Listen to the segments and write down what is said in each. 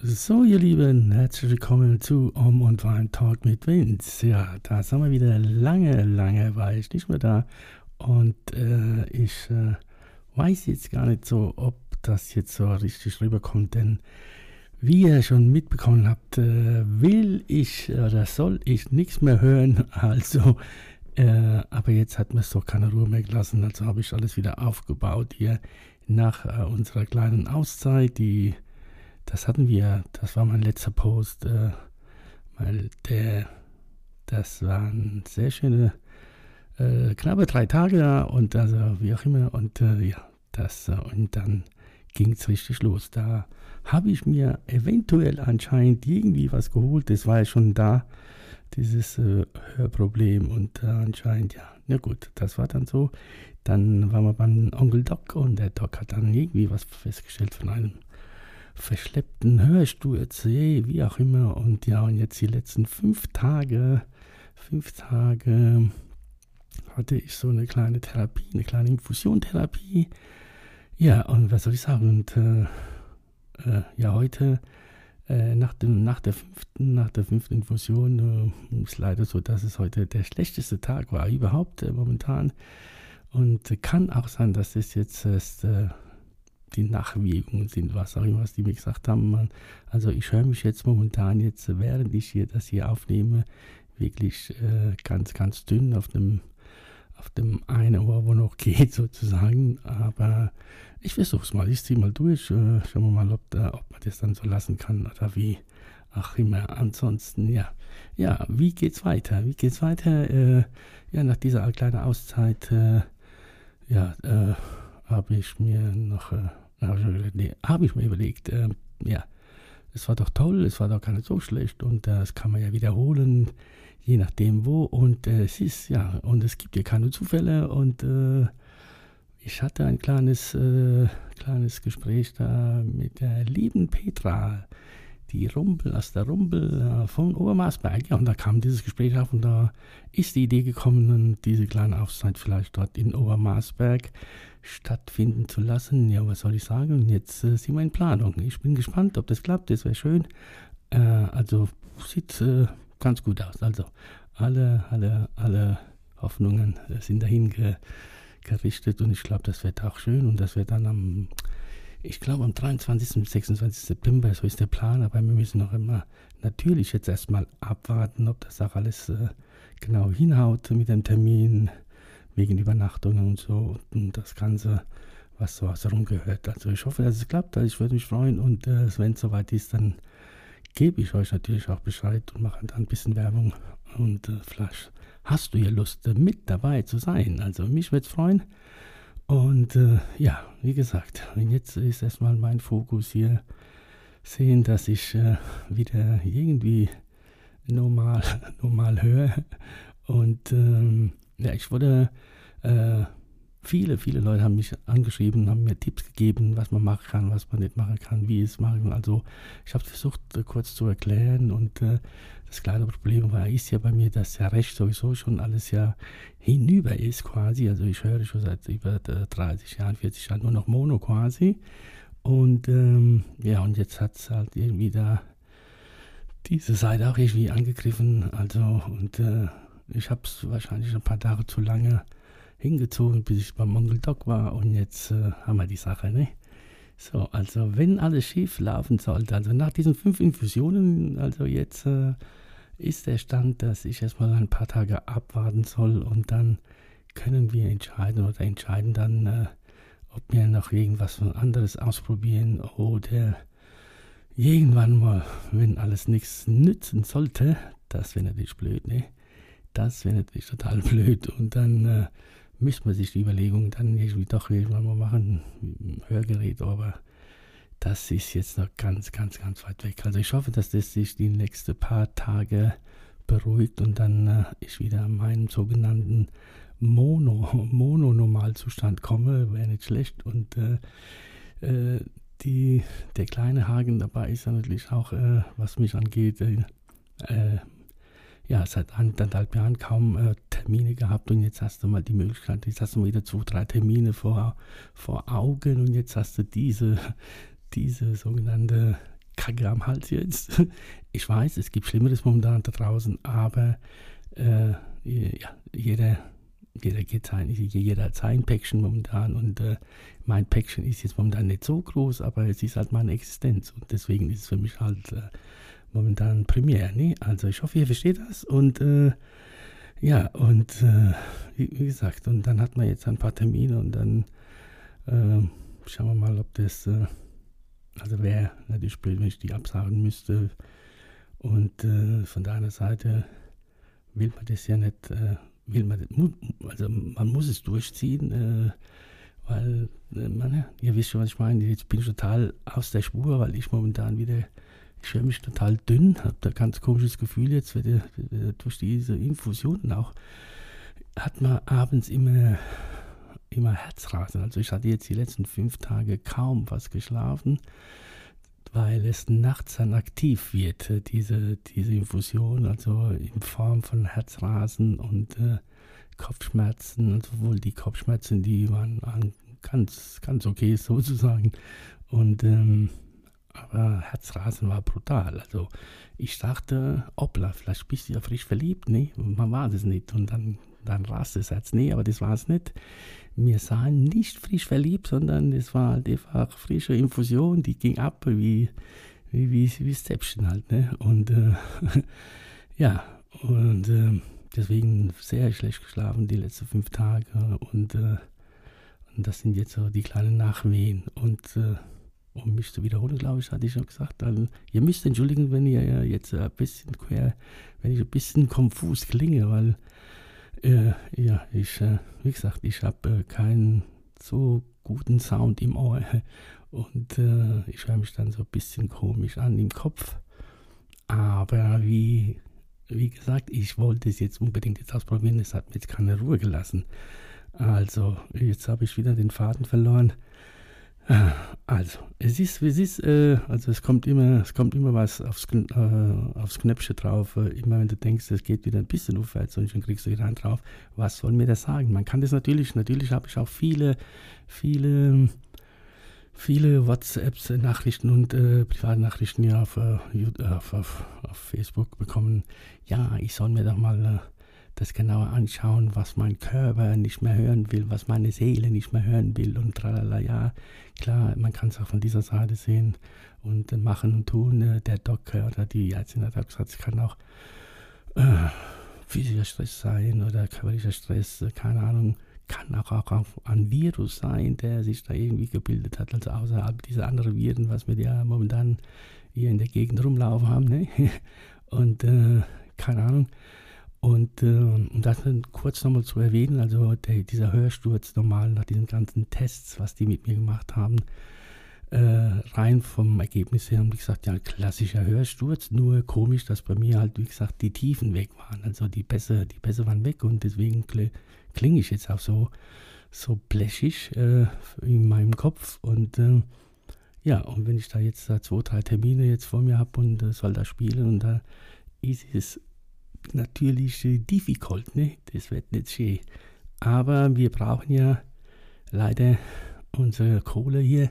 So, ihr Lieben, herzlich willkommen zu Om und Wein Talk mit Vince. Ja, da sind wir wieder. Lange, lange war ich nicht mehr da. Und äh, ich äh, weiß jetzt gar nicht so, ob das jetzt so richtig rüberkommt, denn wie ihr schon mitbekommen habt, äh, will ich oder soll ich nichts mehr hören. Also, äh, aber jetzt hat mir es doch keine Ruhe mehr gelassen. Also habe ich alles wieder aufgebaut hier nach äh, unserer kleinen Auszeit, die das hatten wir, das war mein letzter Post, äh, weil der, das waren sehr schöne, äh, knappe drei Tage da und also wie auch immer. Und äh, ja, das, äh, und dann ging es richtig los. Da habe ich mir eventuell anscheinend irgendwie was geholt, das war ja schon da, dieses äh, Hörproblem. Und äh, anscheinend, ja, na gut, das war dann so. Dann waren wir beim Onkel Doc und der Doc hat dann irgendwie was festgestellt von einem verschleppten Hörsturz, wie auch immer. Und ja, und jetzt die letzten fünf Tage, fünf Tage hatte ich so eine kleine Therapie, eine kleine Infusiontherapie. Ja, und was soll ich sagen? Und äh, äh, ja, heute äh, nach, dem, nach, der fünften, nach der fünften Infusion äh, ist leider so, dass es heute der schlechteste Tag war überhaupt äh, momentan. Und kann auch sein, dass es jetzt erst äh, die Nachwirkungen sind, was auch immer, was die mir gesagt haben. Also ich höre mich jetzt momentan jetzt, während ich hier das hier aufnehme, wirklich äh, ganz, ganz dünn auf dem, auf dem einen Ohr, wo noch geht sozusagen. Aber ich versuche es mal, ich ziehe mal durch, äh, schauen wir mal, ob, da, ob man das dann so lassen kann oder wie. Ach immer, ansonsten, ja. Ja, wie geht's weiter? Wie geht's weiter? Äh, ja, nach dieser kleinen Auszeit, äh, ja, äh, habe ich mir noch, äh, nee, habe ich mir überlegt, äh, ja, es war doch toll, es war doch gar nicht so schlecht und äh, das kann man ja wiederholen, je nachdem wo und äh, es ist, ja, und es gibt ja keine Zufälle und äh, ich hatte ein kleines, äh, kleines Gespräch da mit der lieben Petra, die Rumpel, aus der Rumpel äh, von Obermarsberg. Ja, und da kam dieses Gespräch auf und da ist die Idee gekommen, diese kleine Auszeit vielleicht dort in Obermarsberg stattfinden zu lassen. Ja, was soll ich sagen? Jetzt äh, sind wir in Planung. Ich bin gespannt, ob das klappt. Das wäre schön. Äh, also sieht äh, ganz gut aus. Also alle, alle, alle Hoffnungen äh, sind dahin ge gerichtet und ich glaube, das wird auch schön und das wird dann am ich glaube am 23. bis 26. September, so ist der Plan, aber wir müssen noch immer natürlich jetzt erstmal abwarten, ob das auch alles äh, genau hinhaut mit dem Termin, wegen Übernachtungen und so und das Ganze, was so außenrum gehört. Also ich hoffe, dass es klappt, also ich würde mich freuen und äh, wenn es soweit ist, dann gebe ich euch natürlich auch Bescheid und mache dann ein bisschen Werbung und äh, vielleicht hast du ja Lust, äh, mit dabei zu sein. Also mich würde es freuen. Und äh, ja, wie gesagt, jetzt ist erstmal mein Fokus hier sehen, dass ich äh, wieder irgendwie normal, normal höre. Und ähm, ja, ich wurde, äh, viele, viele Leute haben mich angeschrieben, haben mir Tipps gegeben, was man machen kann, was man nicht machen kann, wie es machen kann. Also ich habe versucht, äh, kurz zu erklären und äh, das kleine Problem war, ist ja bei mir, dass ja Recht sowieso schon alles ja hinüber ist quasi. Also ich höre schon seit über 30 Jahren, 40 Jahren nur noch Mono quasi. Und ähm, ja, und jetzt hat es halt irgendwie da diese Seite auch irgendwie angegriffen. Also, und äh, ich habe es wahrscheinlich ein paar Tage zu lange hingezogen, bis ich beim Mongol Doc war. Und jetzt äh, haben wir die Sache, ne? So, also wenn alles schief laufen sollte, also nach diesen fünf Infusionen, also jetzt äh, ist der Stand, dass ich erstmal ein paar Tage abwarten soll und dann können wir entscheiden oder entscheiden dann, äh, ob wir noch irgendwas anderes ausprobieren oder irgendwann mal, wenn alles nichts nützen sollte, das wäre natürlich blöd, ne? Das wäre natürlich total blöd und dann äh, müsste man sich die Überlegung dann irgendwie doch mal machen, Hörgerät, aber das ist jetzt noch ganz, ganz, ganz weit weg. Also ich hoffe, dass das sich die nächsten paar Tage beruhigt und dann äh, ich wieder an meinen sogenannten Mono, Mono-Normalzustand komme, wäre nicht schlecht. Und äh, äh, die, der kleine Haken dabei ist ja natürlich auch, äh, was mich angeht, äh, äh, ja, seit anderthalb Jahren kaum äh, Termine gehabt und jetzt hast du mal die Möglichkeit, jetzt hast du mal wieder zwei, drei Termine vor, vor Augen und jetzt hast du diese, diese sogenannte Kacke am Hals jetzt. Ich weiß, es gibt Schlimmeres momentan da draußen, aber äh, ja, jeder, jeder, geht sein, jeder hat sein Päckchen momentan und äh, mein Päckchen ist jetzt momentan nicht so groß, aber es ist halt meine Existenz und deswegen ist es für mich halt äh, momentan Premiere. Ne? Also ich hoffe, ihr versteht das und äh, ja, und äh, wie, wie, gesagt, und dann hat man jetzt ein paar Termine und dann äh, schauen wir mal, ob das, äh, also wäre natürlich blöd, wenn ich die absagen müsste. Und äh, von deiner Seite will man das ja nicht, äh, will man, also man muss es durchziehen, weil man, ihr wisst schon, was ich meine, jetzt bin ich total aus der Spur, weil ich momentan wieder ich fühle mich total dünn, habe da ganz komisches Gefühl jetzt wieder, wieder durch diese Infusionen auch. Hat man abends immer, immer Herzrasen. Also ich hatte jetzt die letzten fünf Tage kaum was geschlafen, weil es nachts dann aktiv wird, diese, diese Infusion, also in Form von Herzrasen und äh, Kopfschmerzen, also wohl die Kopfschmerzen, die waren ganz, ganz okay sozusagen. Und ähm, aber Herzrasen war brutal. Also ich dachte, hoppla, vielleicht bist du ja frisch verliebt, ne? Man war das nicht. Und dann, dann rast das Herz, nee, aber das war es nicht. Wir sahen nicht frisch verliebt, sondern es war halt einfach frische Infusion, die ging ab wie, wie, wie, wie Stäbchen halt, ne? Und äh, ja, und äh, deswegen sehr schlecht geschlafen die letzten fünf Tage und, äh, und das sind jetzt so die kleinen Nachwehen und äh, um mich zu wiederholen, glaube ich, hatte ich schon gesagt, dann, ihr müsst entschuldigen, wenn ihr jetzt ein bisschen quer, wenn ich ein bisschen konfus klinge, weil, äh, ja, ich, äh, wie gesagt, ich habe äh, keinen so guten Sound im Ohr und äh, ich höre mich dann so ein bisschen komisch an im Kopf. Aber wie, wie gesagt, ich wollte es jetzt unbedingt jetzt ausprobieren, es hat mir jetzt keine Ruhe gelassen. Also, jetzt habe ich wieder den Faden verloren. Also, es ist, wie es ist, äh, also es kommt immer, es kommt immer was aufs, äh, aufs Knöpfchen drauf. Äh, immer wenn du denkst, es geht wieder ein bisschen aufwärts und schon kriegst du wieder einen drauf. Was soll mir das sagen? Man kann das natürlich, natürlich habe ich auch viele, viele, viele WhatsApps, Nachrichten und äh, Privatnachrichten ja auf, äh, auf, auf, auf, Facebook bekommen. Ja, ich soll mir doch mal äh, das genauer anschauen, was mein Körper nicht mehr hören will, was meine Seele nicht mehr hören will und tralala. Ja, klar, man kann es auch von dieser Seite sehen und machen und tun. Äh, der Doc oder die Ärztin hat auch gesagt, es kann auch äh, physischer Stress sein oder körperlicher Stress, äh, keine Ahnung. Kann auch, auch, auch ein Virus sein, der sich da irgendwie gebildet hat, also außerhalb dieser anderen Viren, was wir ja momentan hier in der Gegend rumlaufen haben. Ne? Und äh, keine Ahnung. Und, äh, um das kurz nochmal zu erwähnen, also der, dieser Hörsturz normal nach diesen ganzen Tests, was die mit mir gemacht haben, äh, rein vom Ergebnis her haben die gesagt, ja, klassischer Hörsturz, nur komisch, dass bei mir halt, wie gesagt, die Tiefen weg waren. Also die Bässe, die Bässe waren weg und deswegen kl klinge ich jetzt auch so, so blechig äh, in meinem Kopf. Und äh, ja, und wenn ich da jetzt da zwei, drei Termine jetzt vor mir habe und äh, soll da spielen und da ist es natürlich difficult, ne? Das wird nicht schön. Aber wir brauchen ja leider unsere Kohle hier,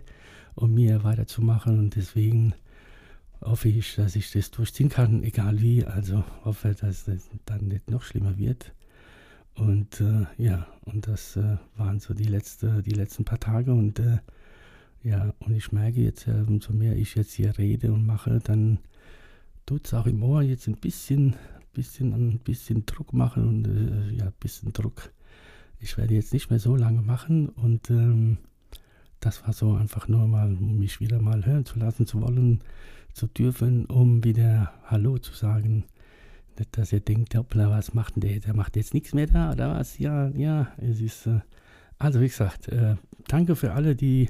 um mir weiterzumachen und deswegen hoffe ich, dass ich das durchziehen kann, egal wie. Also hoffe, dass es dann nicht noch schlimmer wird. Und äh, ja, und das äh, waren so die, letzte, die letzten paar Tage und äh, ja, und ich merke jetzt, umso mehr ich jetzt hier rede und mache, dann tut es auch im Ohr jetzt ein bisschen bisschen, ein bisschen Druck machen und äh, ja, ein bisschen Druck. Ich werde jetzt nicht mehr so lange machen und ähm, das war so einfach nur mal, um mich wieder mal hören zu lassen, zu wollen, zu dürfen, um wieder Hallo zu sagen. Nicht, dass ihr denkt, hoppla, was macht denn der? Der macht jetzt nichts mehr da oder was? Ja, ja, es ist. Äh, also, wie gesagt, äh, danke für alle, die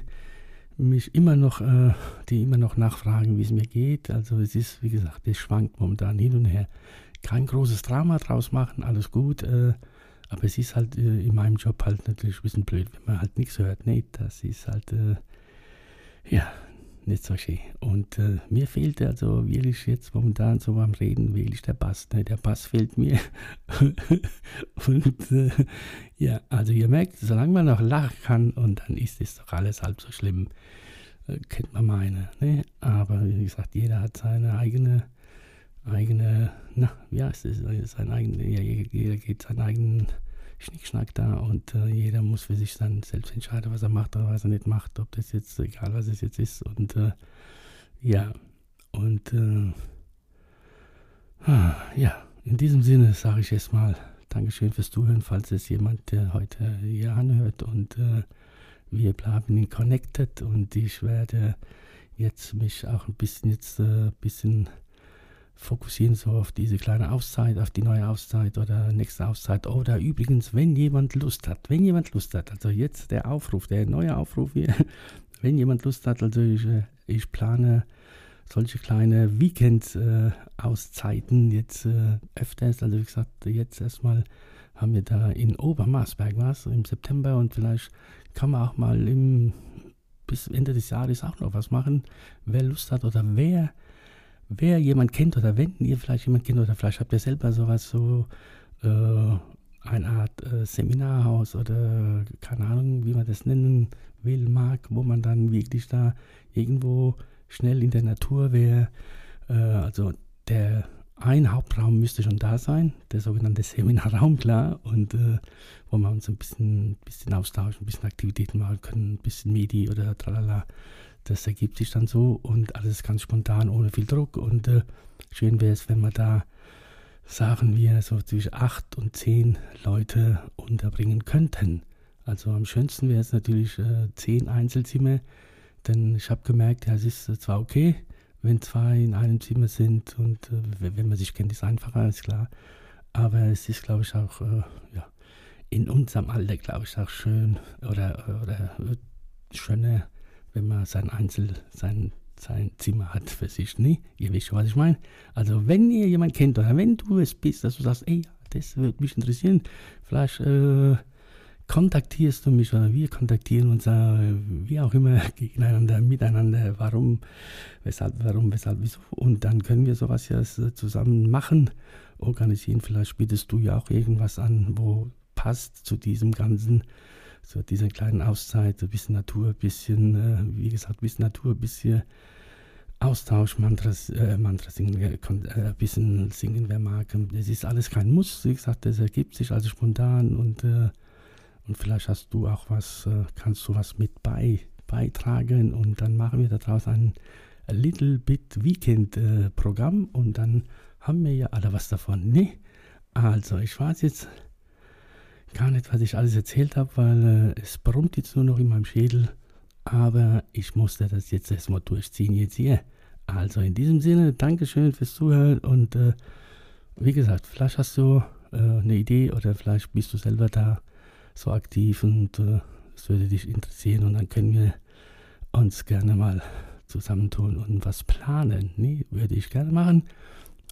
mich immer noch, äh, die immer noch nachfragen, wie es mir geht. Also es ist, wie gesagt, es schwankt momentan hin und her. Kein großes Drama draus machen, alles gut. Äh, aber es ist halt äh, in meinem Job halt natürlich ein bisschen blöd, wenn man halt nichts hört. Nee, das ist halt, äh, ja, nicht so schön. Und äh, mir fehlt also wirklich jetzt momentan so beim Reden wirklich der Bass. Ne? Der Bass fehlt mir. und äh, ja, also ihr merkt, solange man noch lachen kann und dann ist es doch alles halb so schlimm, äh, kennt man meine. Ne? Aber wie gesagt, jeder hat seine eigene, eigene, na, wie heißt es, sein eigenes, ja, jeder geht seinen eigenen Schnickschnack da und äh, jeder muss für sich dann selbst entscheiden, was er macht oder was er nicht macht, ob das jetzt, egal was es jetzt ist. Und äh, ja, und äh, ah, ja, in diesem Sinne sage ich erstmal Dankeschön fürs Zuhören, falls es jemand, der heute hier anhört und äh, wir bleiben connected und ich werde jetzt mich auch ein bisschen jetzt ein äh, bisschen fokussieren so auf diese kleine Auszeit, auf die neue Auszeit oder nächste Auszeit. Oder übrigens, wenn jemand Lust hat, wenn jemand Lust hat, also jetzt der Aufruf, der neue Aufruf hier, wenn jemand Lust hat, also ich, äh, ich plane solche kleine Weekend-Auszeiten äh, jetzt äh, öfters. Also wie gesagt, jetzt erstmal haben wir da in Obermarsberg was im September und vielleicht kann man auch mal im, bis Ende des Jahres auch noch was machen. Wer Lust hat oder wer wer jemand kennt oder wenn ihr vielleicht jemand kennt oder vielleicht habt ihr selber sowas, so äh, eine Art äh, Seminarhaus oder keine Ahnung, wie man das nennen will, mag, wo man dann wirklich da irgendwo schnell in der Natur wäre. Äh, also der ein Hauptraum müsste schon da sein, der sogenannte Seminarraum, klar, und äh, wo wir uns ein bisschen, bisschen austauschen, ein bisschen Aktivitäten machen können, ein bisschen Medi oder tralala das ergibt sich dann so und alles ganz spontan, ohne viel Druck. Und äh, schön wäre es, wenn wir da Sachen wir so zwischen acht und zehn Leute unterbringen könnten. Also am schönsten wäre es natürlich äh, zehn Einzelzimmer, denn ich habe gemerkt, ja, es ist äh, zwar okay, wenn zwei in einem Zimmer sind und äh, wenn man sich kennt, ist einfacher, ist klar. Aber es ist, glaube ich, auch äh, ja, in unserem Alter, glaube ich, auch schön oder, oder schöner, wenn man sein Einzel, sein, sein Zimmer hat für sich. Nee, ihr wisst schon, was ich meine. Also wenn ihr jemanden kennt oder wenn du es bist, dass du sagst, ey, das würde mich interessieren, vielleicht äh, kontaktierst du mich oder wir kontaktieren uns, äh, wie auch immer, gegeneinander, miteinander, warum, weshalb, warum, weshalb, wieso. Und dann können wir sowas ja zusammen machen, organisieren. Vielleicht bietest du ja auch irgendwas an, wo passt zu diesem ganzen so diese kleinen Auszeit, ein bisschen Natur, ein bisschen, äh, wie gesagt, ein bisschen Natur, ein bisschen Austausch, Mantras, äh, Mantras singen, äh, ein bisschen singen, wer mag. Das ist alles kein Muss, wie gesagt, das ergibt sich also spontan und, äh, und vielleicht hast du auch was, äh, kannst du was mit bei, beitragen und dann machen wir daraus ein Little Bit Weekend äh, Programm und dann haben wir ja alle was davon. Ne? Also, ich weiß jetzt gar nicht, was ich alles erzählt habe, weil äh, es brummt jetzt nur noch in meinem Schädel. Aber ich musste das jetzt erstmal durchziehen, jetzt hier. Also in diesem Sinne, Dankeschön fürs Zuhören und äh, wie gesagt, vielleicht hast du äh, eine Idee oder vielleicht bist du selber da so aktiv und äh, es würde dich interessieren und dann können wir uns gerne mal zusammentun und was planen. Nee, würde ich gerne machen.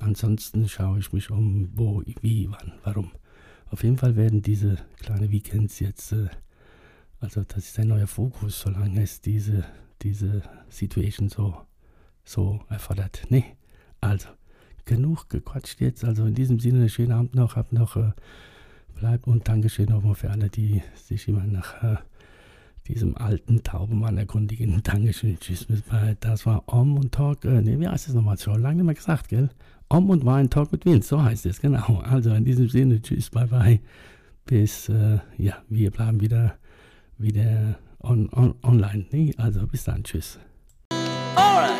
Ansonsten schaue ich mich um, wo, wie, wann, warum. Auf jeden Fall werden diese kleinen Weekends jetzt, äh, also das ist ein neuer Fokus, solange es diese, diese Situation so, so erfordert. Nee, also genug gequatscht jetzt. Also in diesem Sinne, schönen Abend noch, hab noch, äh, bleibt und Dankeschön nochmal für alle, die sich immer nach äh, diesem alten Taubenmann erkundigen. Dankeschön, tschüss, bis bald. Das war Om und Talk, äh, nee, wie heißt es nochmal? Schon lange nicht mehr gesagt, gell? Om und Wein Talk mit Vince, so heißt es, genau. Also in diesem Sinne, tschüss, bye bye. Bis, äh, ja, wir bleiben wieder, wieder on, on, online. Nee? Also bis dann, tschüss. Alright.